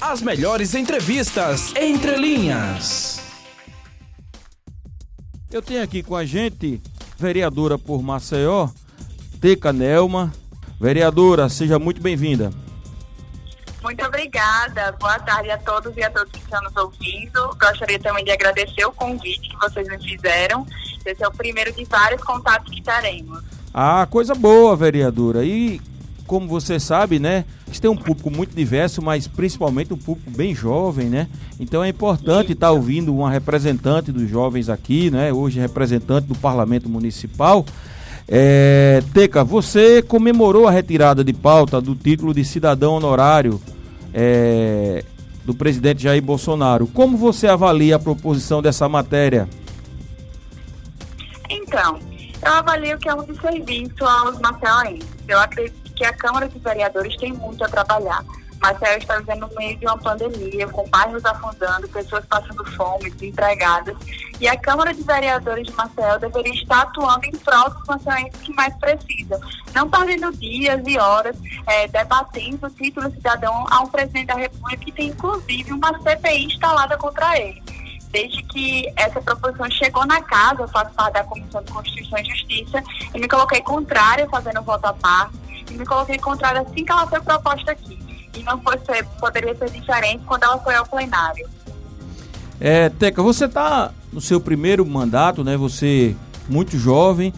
As melhores entrevistas entre linhas. Eu tenho aqui com a gente vereadora por Maceió, Teca Nelma. Vereadora, seja muito bem-vinda. Muito obrigada. Boa tarde a todos e a todos que estão nos ouvindo. Gostaria também de agradecer o convite que vocês me fizeram. Esse é o primeiro de vários contatos que teremos. Ah, coisa boa, vereadora. E como você sabe, né? Gente tem um público muito diverso, mas principalmente um público bem jovem, né? Então é importante estar tá ouvindo uma representante dos jovens aqui, né? Hoje representante do Parlamento Municipal. É, Teca, você comemorou a retirada de pauta do título de cidadão honorário é, do presidente Jair Bolsonaro. Como você avalia a proposição dessa matéria? Então, eu avalio que é um desserviço aos maceiaenses. Eu acredito que a Câmara de Vereadores tem muito a trabalhar. Maceió está vivendo no meio de uma pandemia, com bairros afundando, pessoas passando fome, desempregadas. E a Câmara de Vereadores de Maceió deveria estar atuando em prol dos maceienses que mais precisam. Não perdendo dias e horas é, debatendo o título cidadão a um presidente da República que tem, inclusive, uma CPI instalada contra ele desde que essa proposição chegou na casa, eu faço parte da Comissão de Constituição e Justiça, e me coloquei contrária, fazendo voto à parte, me coloquei contrária assim que ela foi proposta aqui. E não foi poderia ser diferente quando ela foi ao plenário. É, Teca, você está no seu primeiro mandato, né? Você muito jovem,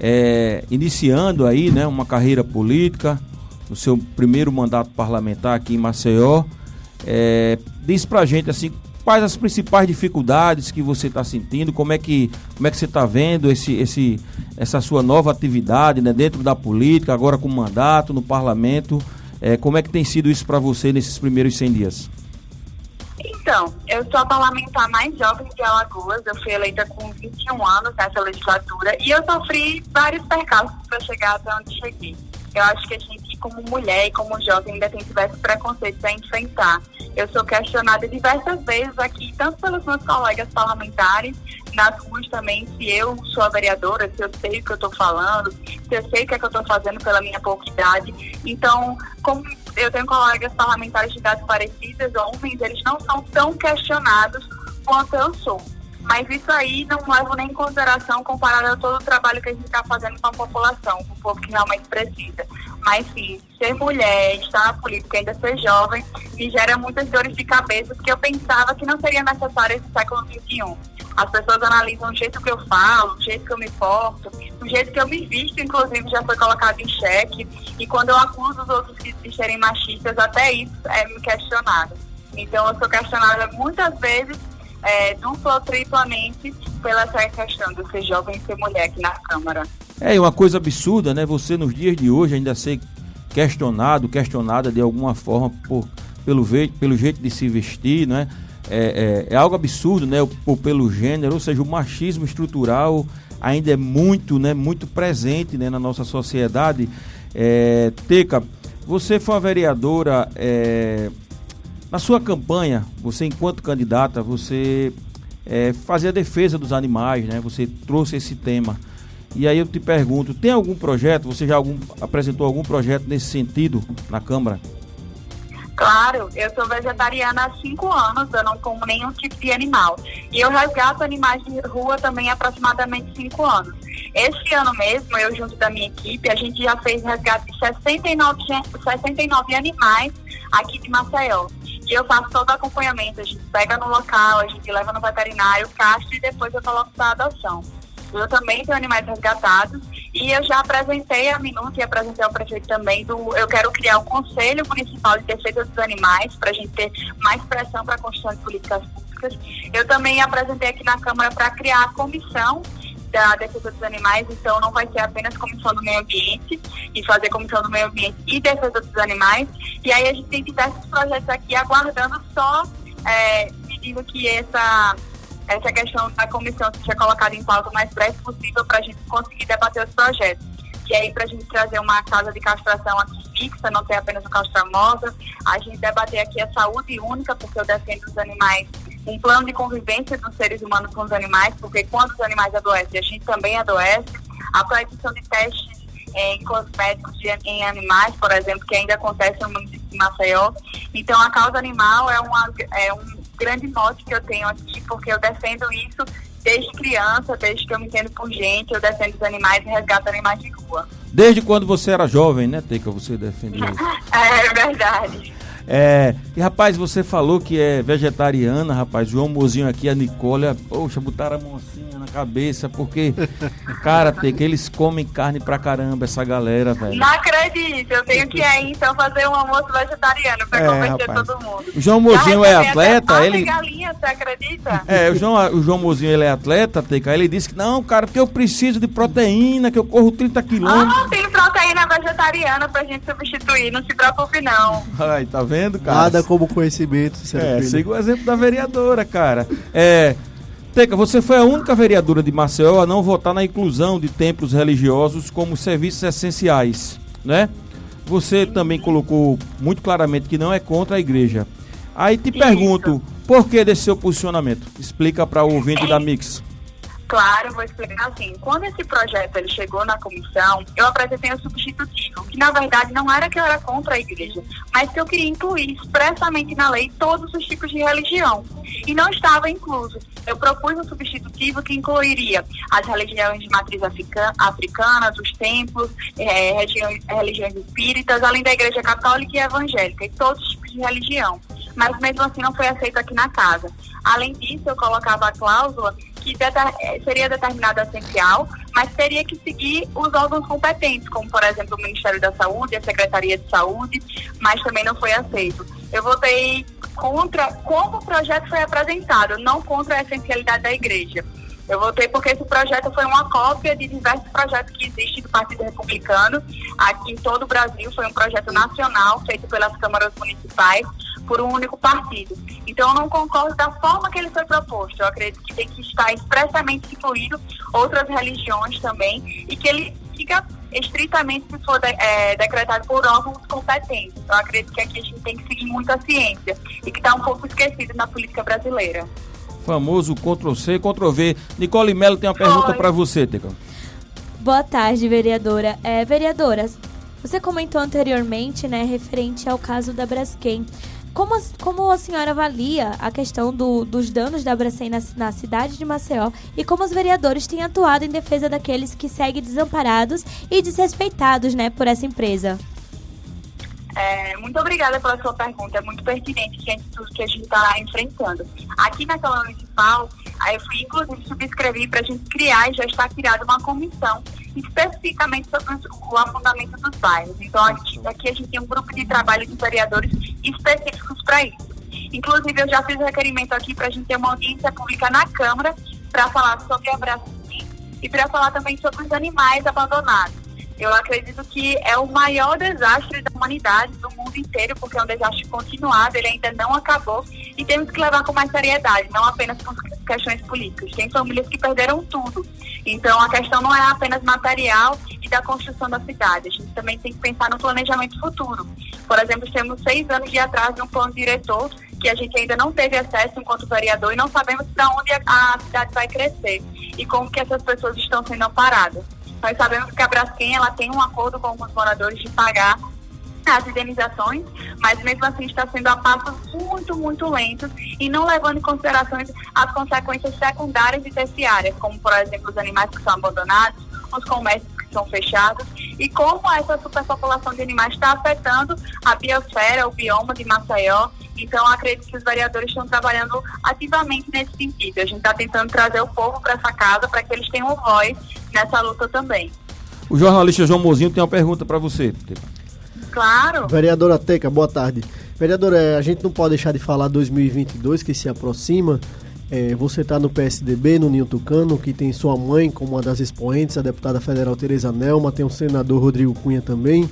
é, iniciando aí, né, uma carreira política, no seu primeiro mandato parlamentar aqui em Maceió. É, diz pra gente assim, quais as principais dificuldades que você está sentindo, como é que, como é que você está vendo esse, esse, essa sua nova atividade né, dentro da política, agora com mandato no parlamento, é, como é que tem sido isso para você nesses primeiros 100 dias? Então, eu sou a parlamentar mais jovem de Alagoas, eu fui eleita com 21 anos nessa legislatura e eu sofri vários percalços para chegar até onde cheguei. Eu acho que a gente, como mulher e como jovem, ainda tem diversos preconceitos a enfrentar. Eu sou questionada diversas vezes aqui, tanto pelos meus colegas parlamentares, nas ruas também, se eu sou a vereadora, se eu sei o que eu estou falando, se eu sei o que, é que eu estou fazendo pela minha pouca idade. Então, como eu tenho colegas parlamentares de idades parecidas, homens, eles não são tão questionados quanto eu sou. Mas isso aí não levo nem em consideração comparado a todo o trabalho que a gente está fazendo com a população, com o povo que realmente precisa. Mas sim, ser mulher, estar na política, ainda ser jovem, me gera muitas dores de cabeça, porque eu pensava que não seria necessário esse século XXI. As pessoas analisam o jeito que eu falo, o jeito que eu me porto, o jeito que eu me visto, inclusive, já foi colocado em xeque. E quando eu acuso os outros de serem machistas, até isso é me questionado. Então, eu sou questionada muitas vezes é, dupla ou triplamente pela essa questão de ser jovem e ser mulher aqui na Câmara. É uma coisa absurda, né? Você nos dias de hoje ainda ser questionado, questionada de alguma forma por, pelo, pelo jeito de se vestir, né? É, é, é algo absurdo, né? Por, pelo gênero, ou seja, o machismo estrutural ainda é muito, né? Muito presente né? na nossa sociedade. É, Teca, você foi uma vereadora é, na sua campanha, você enquanto candidata, você é, fazia defesa dos animais, né? Você trouxe esse tema. E aí eu te pergunto, tem algum projeto, você já algum, apresentou algum projeto nesse sentido na Câmara? Claro, eu sou vegetariana há cinco anos, eu não como nenhum tipo de animal. E eu resgato animais de rua também há aproximadamente cinco anos. Esse ano mesmo, eu junto da minha equipe, a gente já fez resgate de 69, 69 animais aqui de Maceió. E eu faço todo o acompanhamento. A gente pega no local, a gente leva no veterinário, castro e depois eu coloco para adoção. Eu também tenho animais resgatados e eu já apresentei a Minuta e apresentei ao prefeito também do. Eu quero criar o Conselho Municipal de Defesa dos Animais para a gente ter mais pressão para a construção de políticas públicas. Eu também apresentei aqui na Câmara para criar a comissão da defesa dos animais, então não vai ser apenas comissão do meio ambiente e fazer comissão do meio ambiente e defesa dos animais. E aí a gente tem diversos projetos aqui aguardando só é, pedindo que essa, essa questão da comissão seja colocada em pauta o mais breve possível para a gente conseguir debater os projetos. E aí, para a gente trazer uma casa de castração aqui fixa, não ter apenas o castramosa, a gente debater aqui a saúde única, porque eu defendo os animais um plano de convivência dos seres humanos com os animais, porque quando os animais adoecem, a gente também adoece. A proibição de testes em cosméticos de, em animais, por exemplo, que ainda acontece no município de Maceió. Então a causa animal é, uma, é um grande mote que eu tenho aqui, porque eu defendo isso desde criança, desde que eu me entendo por gente, eu defendo os animais e resgato animais de rua. Desde quando você era jovem, né, Teca, você defende isso? é verdade. É, e rapaz, você falou que é vegetariana, rapaz. João Mozinho aqui, a Nicole, poxa, botaram a mão assim cabeça, porque, cara, tem que eles comem carne pra caramba, essa galera, velho. Não acredito, eu tenho que ir então fazer um almoço vegetariano pra é, convencer rapaz. todo mundo. O João Mozinho é atleta, ele. Galinha, você acredita? É, o João, o João Mozinho ele é atleta, Teca. Ele disse que não, cara, porque eu preciso de proteína, que eu corro 30 quilômetros. Ah, tem proteína vegetariana pra gente substituir, não se preocupe não. Ai, tá vendo? vendo, cara? Nada como conhecimento. É, siga o exemplo da vereadora, cara. É, Teca, você foi a única vereadora de Maceió a não votar na inclusão de templos religiosos como serviços essenciais, né? Você também colocou muito claramente que não é contra a igreja. Aí te pergunto, por que desse seu posicionamento? Explica para o ouvinte da Mix. Claro, vou explicar assim. Quando esse projeto ele chegou na comissão, eu apresentei o substitutivo, que na verdade não era que eu era contra a igreja, mas que eu queria incluir expressamente na lei todos os tipos de religião. E não estava incluso. Eu propus um substitutivo que incluiria as religiões de matriz africana, os templos, é, religiões, religiões espíritas, além da igreja católica e evangélica, e todos os tipos de religião. Mas mesmo assim não foi aceito aqui na casa. Além disso, eu colocava a cláusula que seria determinado essencial, mas teria que seguir os órgãos competentes, como por exemplo o Ministério da Saúde, a Secretaria de Saúde, mas também não foi aceito. Eu votei contra como o projeto foi apresentado, não contra a essencialidade da igreja. Eu votei porque esse projeto foi uma cópia de diversos projetos que existem do Partido Republicano aqui em todo o Brasil. Foi um projeto nacional feito pelas câmaras municipais por um único partido. Então, eu não concordo da forma que ele foi proposto. Eu acredito que tem que estar expressamente incluído outras religiões também e que ele fica estritamente se for de, é, decretado por órgãos competentes. Eu acredito que aqui a gente tem que seguir muito a ciência e que está um pouco esquecido na política brasileira. Famoso Ctrl-C, Ctrl-V. Nicole Mello tem uma pergunta para você, Teca. Boa tarde, vereadora. É, vereadora, você comentou anteriormente, né, referente ao caso da Braskem. Como, como a senhora avalia a questão do, dos danos da Bracem na, na, cidade de Maceió e como os vereadores têm atuado em defesa daqueles que seguem desamparados e desrespeitados né, por essa empresa? É, muito obrigada pela sua pergunta, é muito pertinente diante de tudo que a gente está enfrentando. Aqui na Câmara Municipal, eu fui inclusive subscrever para a gente criar e já está criada uma comissão especificamente sobre o afundamento dos bairros. Então, aqui, aqui a gente tem um grupo de trabalho de vereadores específicos para isso. Inclusive, eu já fiz requerimento aqui para a gente ter uma audiência pública na Câmara para falar sobre a Braskem e para falar também sobre os animais abandonados. Eu acredito que é o maior desastre da humanidade, do mundo inteiro, porque é um desastre continuado, ele ainda não acabou e temos que levar com mais seriedade, não apenas com questões políticas. Tem famílias que perderam tudo. Então a questão não é apenas material e da construção da cidade. A gente também tem que pensar no planejamento futuro. Por exemplo, temos seis anos de atraso no plano diretor que a gente ainda não teve acesso enquanto vereador e não sabemos para onde a cidade vai crescer e como que essas pessoas estão sendo amparadas. Nós sabemos que a Braskem ela tem um acordo com os moradores de pagar as indenizações, mas mesmo assim está sendo a passos muito, muito lentos e não levando em consideração as consequências secundárias e terciárias, como, por exemplo, os animais que são abandonados, os comércios que são fechados e como essa superpopulação de animais está afetando a biosfera, o bioma de Maceió. Então, acredito que os vereadores estão trabalhando ativamente nesse sentido. A gente está tentando trazer o povo para essa casa para que eles tenham voz nessa luta também. O jornalista João Mozinho tem uma pergunta para você. Claro. Vereadora Teca, boa tarde. Vereadora, é, a gente não pode deixar de falar 2022 que se aproxima. É, você está no PSDB, no Ninho Tucano, que tem sua mãe como uma das expoentes, a deputada federal Tereza Nelma, tem o senador Rodrigo Cunha também.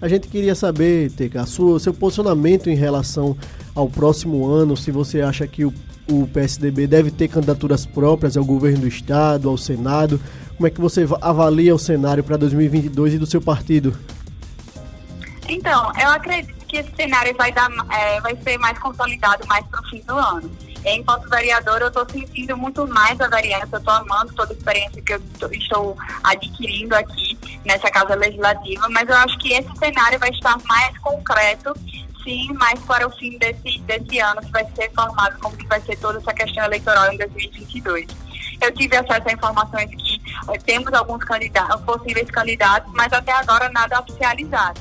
A gente queria saber, Teca, sua, seu posicionamento em relação ao próximo ano, se você acha que o, o PSDB deve ter candidaturas próprias ao governo do estado, ao Senado. Como é que você avalia o cenário para 2022 e do seu partido? Então, eu acredito que esse cenário vai, dar, é, vai ser mais consolidado mais para o fim do ano. Enquanto vereadora, eu estou sentindo muito mais a eu estou amando toda a experiência que eu estou adquirindo aqui nessa Casa Legislativa, mas eu acho que esse cenário vai estar mais concreto sim, mas para o fim desse, desse ano que vai ser formado como que vai ser toda essa questão eleitoral em 2022. Eu tive acesso a informações que eh, temos alguns candidatos, possíveis candidatos, mas até agora nada oficializado.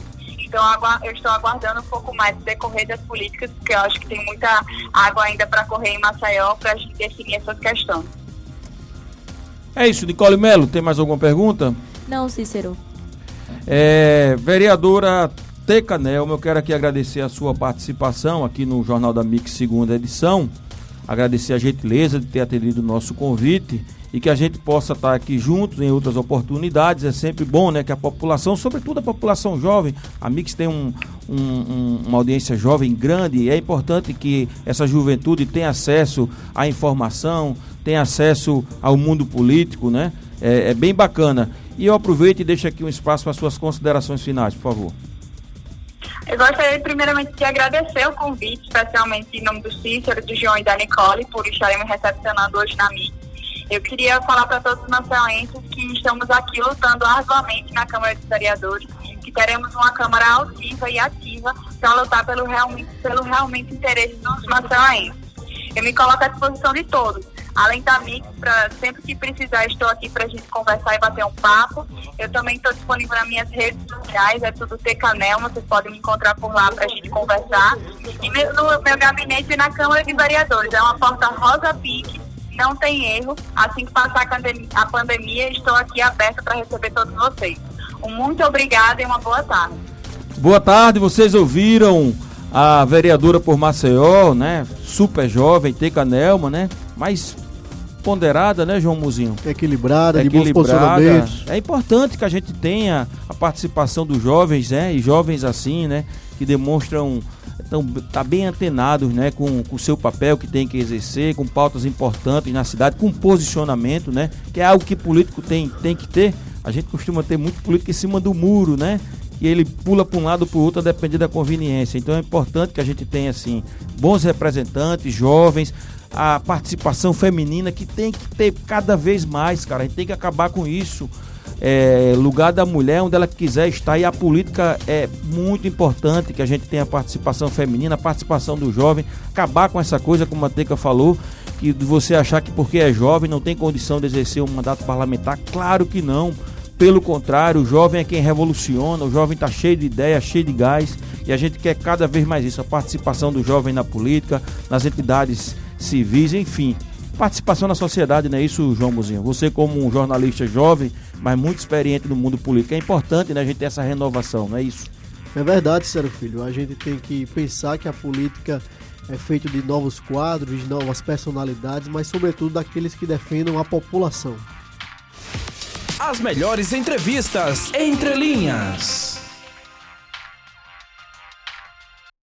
Então eu estou aguardando um pouco mais do decorrer das políticas, porque eu acho que tem muita água ainda para correr em Maceió para a gente definir essas questões. É isso, Nicole Melo, tem mais alguma pergunta? Não, Cícero. É, vereadora Teca Nelma, eu quero aqui agradecer a sua participação aqui no Jornal da Mix, segunda edição. Agradecer a gentileza de ter atendido o nosso convite e que a gente possa estar aqui juntos em outras oportunidades. É sempre bom né, que a população, sobretudo a população jovem, a Mix tem um, um, uma audiência jovem grande e é importante que essa juventude tenha acesso à informação, tenha acesso ao mundo político, né? É, é bem bacana. E eu aproveito e deixo aqui um espaço para suas considerações finais, por favor. Eu gostaria primeiramente de agradecer o convite, especialmente em nome do Cícero, do João e da Nicole, por estarem me recepcionando hoje na MIT. Eu queria falar para todos os maceioenses que estamos aqui lutando arduamente na Câmara de Vereadores, que teremos uma Câmara altiva e ativa para lutar pelo realmente, pelo realmente interesse dos maceioenses. Eu me coloco à disposição de todos Além da Mix, pra, sempre que precisar, estou aqui para a gente conversar e bater um papo. Eu também estou disponível nas minhas redes sociais, é tudo Tecanelma, vocês podem me encontrar por lá para a gente conversar. E meu, no meu gabinete na Câmara de Vereadores, é uma porta rosa pique, não tem erro. Assim que passar a pandemia, a pandemia estou aqui aberta para receber todos vocês. Um muito obrigada e uma boa tarde. Boa tarde, vocês ouviram a vereadora por Maceió, né? Super jovem, Teca Nelma, né? Mas ponderada, né, João Muzinho? Equilibrada, de bons. É importante que a gente tenha a participação dos jovens, né, e jovens assim, né, que demonstram estão tá bem antenados, né, com o seu papel que tem que exercer, com pautas importantes na cidade, com posicionamento, né, que é algo que político tem tem que ter. A gente costuma ter muito político em cima do muro, né? E ele pula para um lado para o outro a depender da conveniência. Então é importante que a gente tenha assim bons representantes, jovens, a participação feminina que tem que ter cada vez mais, cara. A gente tem que acabar com isso. É, lugar da mulher onde ela quiser estar e a política é muito importante que a gente tenha participação feminina, a participação do jovem, acabar com essa coisa como a Teca falou, que você achar que porque é jovem não tem condição de exercer um mandato parlamentar, claro que não. Pelo contrário, o jovem é quem revoluciona, o jovem está cheio de ideia, cheio de gás e a gente quer cada vez mais isso, a participação do jovem na política, nas entidades civis, enfim. Participação na sociedade, não é isso, João Muzinho? Você, como um jornalista jovem, mas muito experiente no mundo político, é importante né, a gente ter essa renovação, não é isso? É verdade, Sérgio Filho. A gente tem que pensar que a política é feita de novos quadros, de novas personalidades, mas, sobretudo, daqueles que defendam a população. As melhores entrevistas entre linhas.